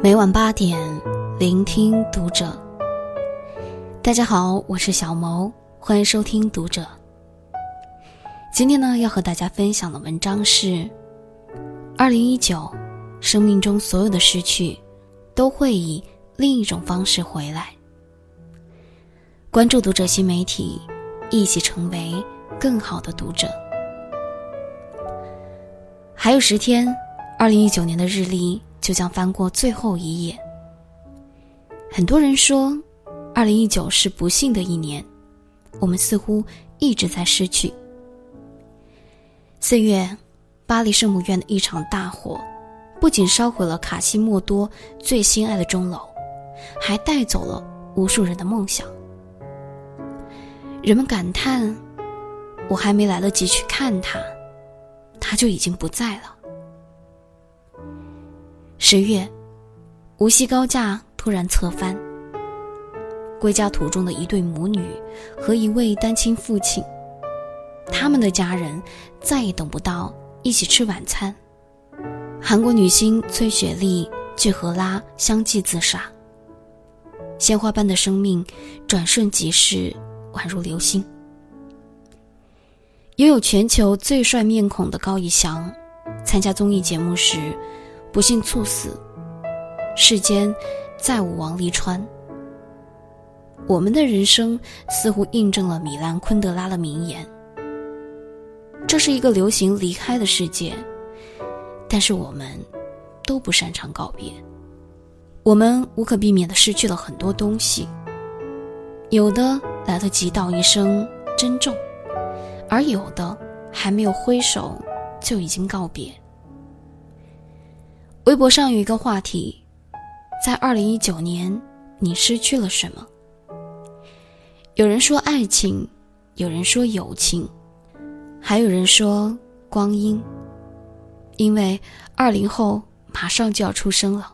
每晚八点，聆听读者。大家好，我是小谋，欢迎收听读者。今天呢，要和大家分享的文章是：二零一九，生命中所有的失去，都会以另一种方式回来。关注读者新媒体，一起成为更好的读者。还有十天，二零一九年的日历。就将翻过最后一页。很多人说，二零一九是不幸的一年，我们似乎一直在失去。四月，巴黎圣母院的一场大火，不仅烧毁了卡西莫多最心爱的钟楼，还带走了无数人的梦想。人们感叹：“我还没来得及去看他，他就已经不在了。”十月，无锡高架突然侧翻。归家途中的一对母女和一位单亲父亲，他们的家人再也等不到一起吃晚餐。韩国女星崔雪莉具荷拉相继自杀。鲜花般的生命转瞬即逝，宛如流星。拥有全球最帅面孔的高以翔，参加综艺节目时。不幸猝死，世间再无王沥川。我们的人生似乎印证了米兰昆德拉的名言：这是一个流行离开的世界，但是我们都不擅长告别。我们无可避免地失去了很多东西，有的来得及道一声珍重，而有的还没有挥手就已经告别。微博上有一个话题，在二零一九年，你失去了什么？有人说爱情，有人说友情，还有人说光阴。因为二零后马上就要出生了。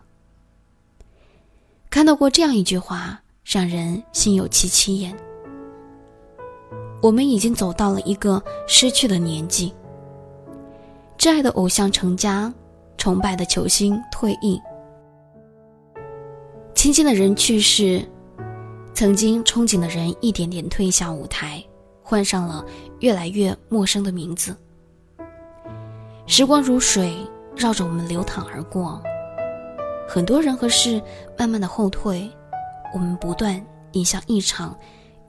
看到过这样一句话，让人心有戚戚焉。我们已经走到了一个失去的年纪，挚爱的偶像成家。崇拜的球星退役，亲近的人去世，曾经憧憬的人一点点退下舞台，换上了越来越陌生的名字。时光如水，绕着我们流淌而过，很多人和事慢慢的后退，我们不断迎向一场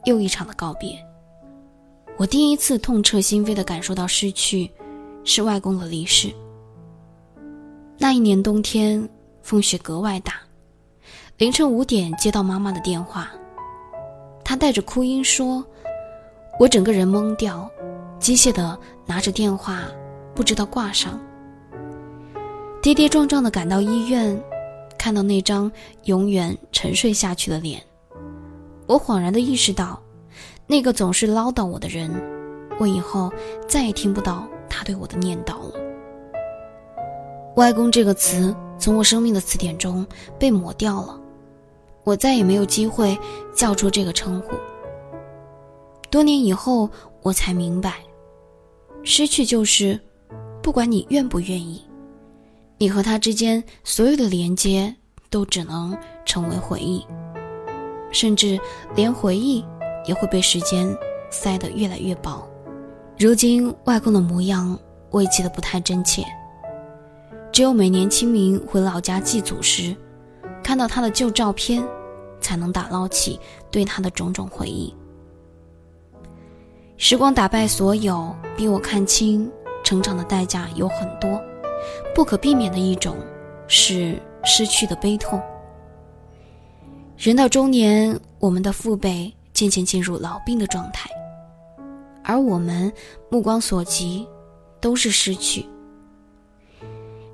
又一场的告别。我第一次痛彻心扉的感受到失去，是外公的离世。那一年冬天，风雪格外大。凌晨五点接到妈妈的电话，她带着哭音说：“我整个人懵掉，机械的拿着电话，不知道挂上。跌跌撞撞的赶到医院，看到那张永远沉睡下去的脸，我恍然的意识到，那个总是唠叨我的人，我以后再也听不到他对我的念叨了。”外公这个词从我生命的词典中被抹掉了，我再也没有机会叫出这个称呼。多年以后，我才明白，失去就是，不管你愿不愿意，你和他之间所有的连接都只能成为回忆，甚至连回忆也会被时间塞得越来越薄。如今，外公的模样我也记得不太真切。只有每年清明回老家祭祖时，看到他的旧照片，才能打捞起对他的种种回忆。时光打败所有，逼我看清成长的代价有很多，不可避免的一种是失去的悲痛。人到中年，我们的父辈渐渐进入老病的状态，而我们目光所及，都是失去。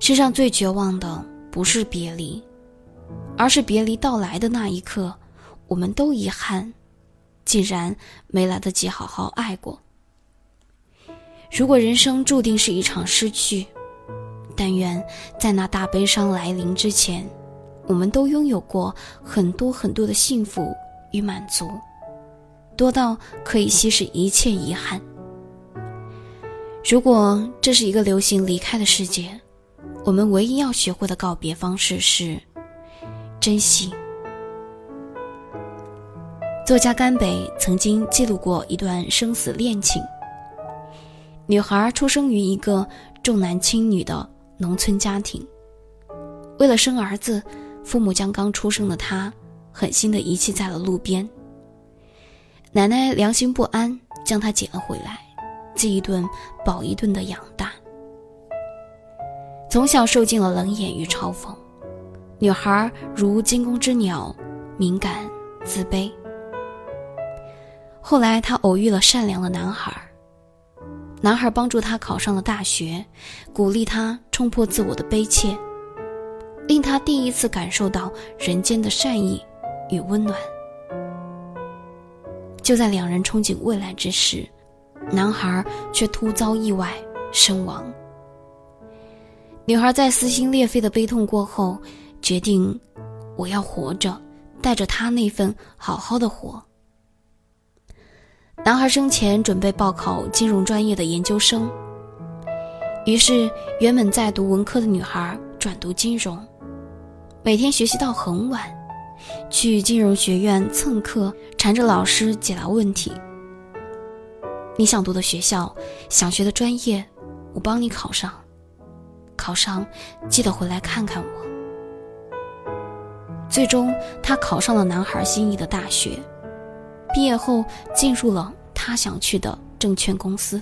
世上最绝望的不是别离，而是别离到来的那一刻，我们都遗憾，竟然没来得及好好爱过。如果人生注定是一场失去，但愿在那大悲伤来临之前，我们都拥有过很多很多的幸福与满足，多到可以稀释一切遗憾。如果这是一个流行离开的世界。我们唯一要学会的告别方式是，珍惜。作家甘北曾经记录过一段生死恋情。女孩出生于一个重男轻女的农村家庭，为了生儿子，父母将刚出生的她狠心的遗弃在了路边。奶奶良心不安，将她捡了回来，饥一顿饱一顿的养大。从小受尽了冷眼与嘲讽，女孩如惊弓之鸟，敏感自卑。后来，她偶遇了善良的男孩。男孩帮助她考上了大学，鼓励她冲破自我的悲切，令她第一次感受到人间的善意与温暖。就在两人憧憬未来之时，男孩却突遭意外身亡。女孩在撕心裂肺的悲痛过后，决定：我要活着，带着他那份好好的活。男孩生前准备报考金融专业的研究生，于是原本在读文科的女孩转读金融，每天学习到很晚，去金融学院蹭课，缠着老师解答问题。你想读的学校，想学的专业，我帮你考上，考上记得回来看看我。最终，他考上了男孩心仪的大学。毕业后进入了他想去的证券公司，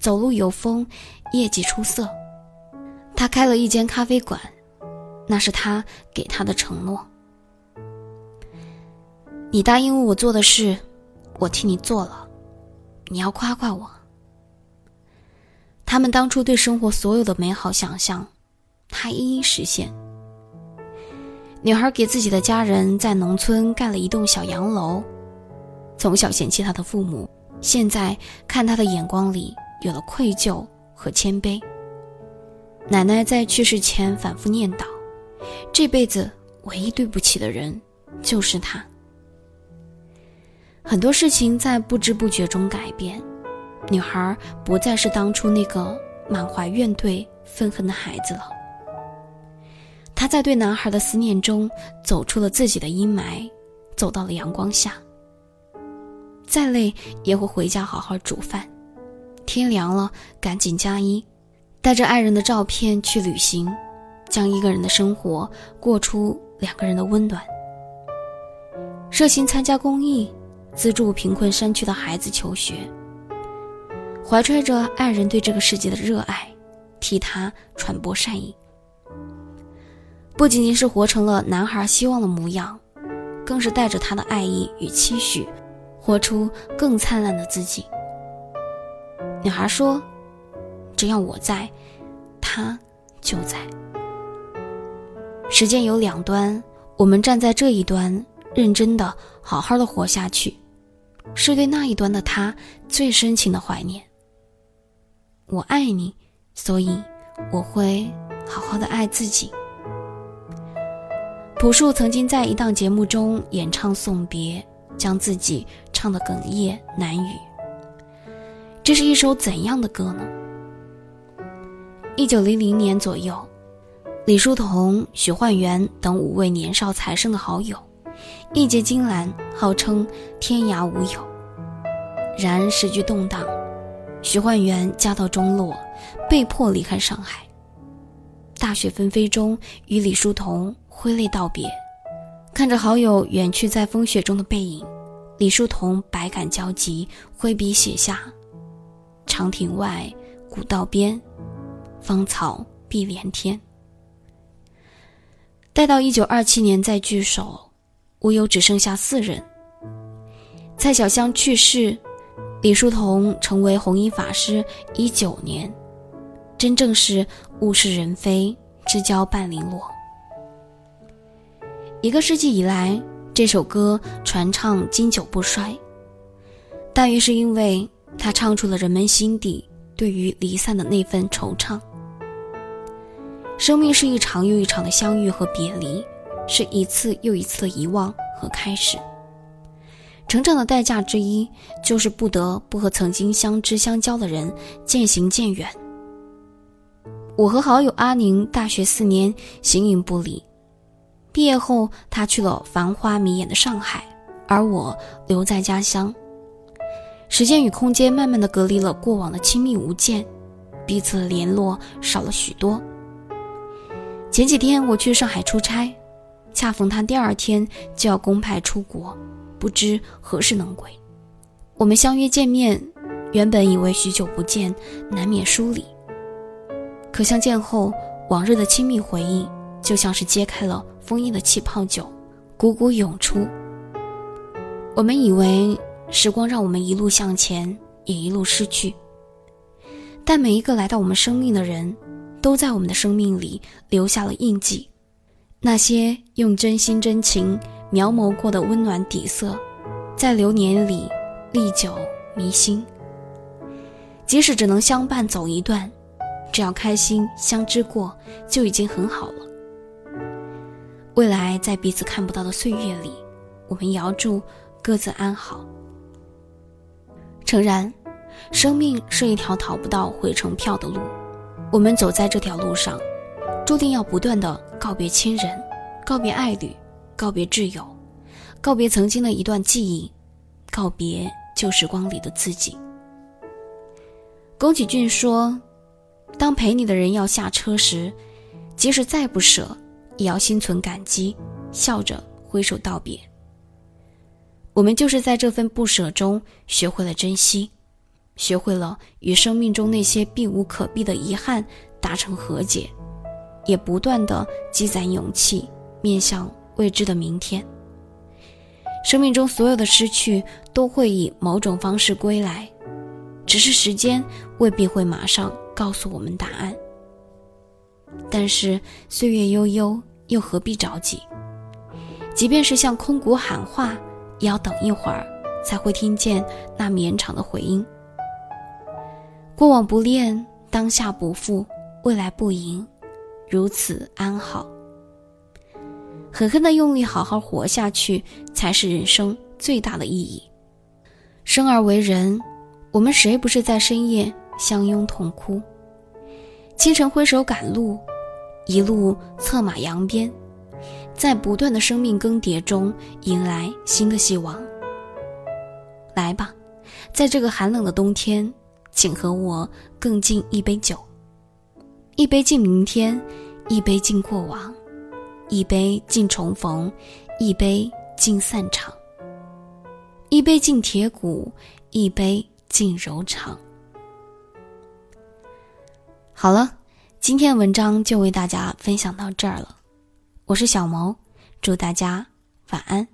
走路有风，业绩出色。他开了一间咖啡馆，那是他给他的承诺。你答应我做的事，我替你做了，你要夸夸我。他们当初对生活所有的美好想象，他一一实现。女孩给自己的家人在农村盖了一栋小洋楼。从小嫌弃他的父母，现在看他的眼光里有了愧疚和谦卑。奶奶在去世前反复念叨：“这辈子唯一对不起的人就是他。”很多事情在不知不觉中改变，女孩不再是当初那个满怀怨怼、愤恨的孩子了。她在对男孩的思念中走出了自己的阴霾，走到了阳光下。再累也会回家好好煮饭，天凉了赶紧加衣，带着爱人的照片去旅行，将一个人的生活过出两个人的温暖。热心参加公益，资助贫困山区的孩子求学，怀揣着爱人对这个世界的热爱，替他传播善意。不仅仅是活成了男孩希望的模样，更是带着他的爱意与期许。活出更灿烂的自己。女孩说：“只要我在，他就在。时间有两端，我们站在这一端，认真的、好好的活下去，是对那一端的他最深情的怀念。我爱你，所以我会好好的爱自己。”朴树曾经在一档节目中演唱送别。将自己唱得哽咽难语。这是一首怎样的歌呢？一九零零年左右，李叔同、许幻园等五位年少才生的好友，义结金兰，号称天涯无友。然时局动荡，徐焕园家道中落，被迫离开上海。大雪纷飞中，与李叔同挥泪道别。看着好友远去在风雪中的背影，李叔同百感交集，挥笔写下：“长亭外，古道边，芳草碧连天。”待到一九二七年再聚首，无忧只剩下四人。蔡小香去世，李叔同成为弘一法师一九年，真正是物是人非，知交半零落。一个世纪以来，这首歌传唱经久不衰，大约是因为它唱出了人们心底对于离散的那份惆怅。生命是一场又一场的相遇和别离，是一次又一次的遗忘和开始。成长的代价之一，就是不得不和曾经相知相交的人渐行渐远。我和好友阿宁大学四年形影不离。毕业后，他去了繁花迷眼的上海，而我留在家乡。时间与空间慢慢的隔离了过往的亲密无间，彼此的联络少了许多。前几天我去上海出差，恰逢他第二天就要公派出国，不知何时能归。我们相约见面，原本以为许久不见，难免疏离。可相见后，往日的亲密回忆就像是揭开了封印的气泡酒，汩汩涌出。我们以为。时光让我们一路向前，也一路失去。但每一个来到我们生命的人，都在我们的生命里留下了印记。那些用真心真情描摹过的温暖底色，在流年里历久弥新。即使只能相伴走一段，只要开心相知过，就已经很好了。未来在彼此看不到的岁月里，我们也要祝各自安好。诚然，生命是一条逃不到回程票的路，我们走在这条路上，注定要不断的告别亲人，告别爱侣，告别挚友，告别曾经的一段记忆，告别旧时光里的自己。宫崎骏说：“当陪你的人要下车时，即使再不舍，也要心存感激，笑着挥手道别。”我们就是在这份不舍中学会了珍惜，学会了与生命中那些避无可避的遗憾达成和解，也不断的积攒勇气，面向未知的明天。生命中所有的失去都会以某种方式归来，只是时间未必会马上告诉我们答案。但是岁月悠悠，又何必着急？即便是向空谷喊话。也要等一会儿，才会听见那绵长的回音。过往不恋，当下不负，未来不迎，如此安好。狠狠的用力，好好活下去，才是人生最大的意义。生而为人，我们谁不是在深夜相拥痛哭？清晨挥手赶路，一路策马扬鞭。在不断的生命更迭中，迎来新的希望。来吧，在这个寒冷的冬天，请和我更敬一杯酒，一杯敬明天，一杯敬过往，一杯敬重逢，一杯敬散场，一杯敬铁骨，一杯敬柔肠。好了，今天的文章就为大家分享到这儿了。我是小毛，祝大家晚安。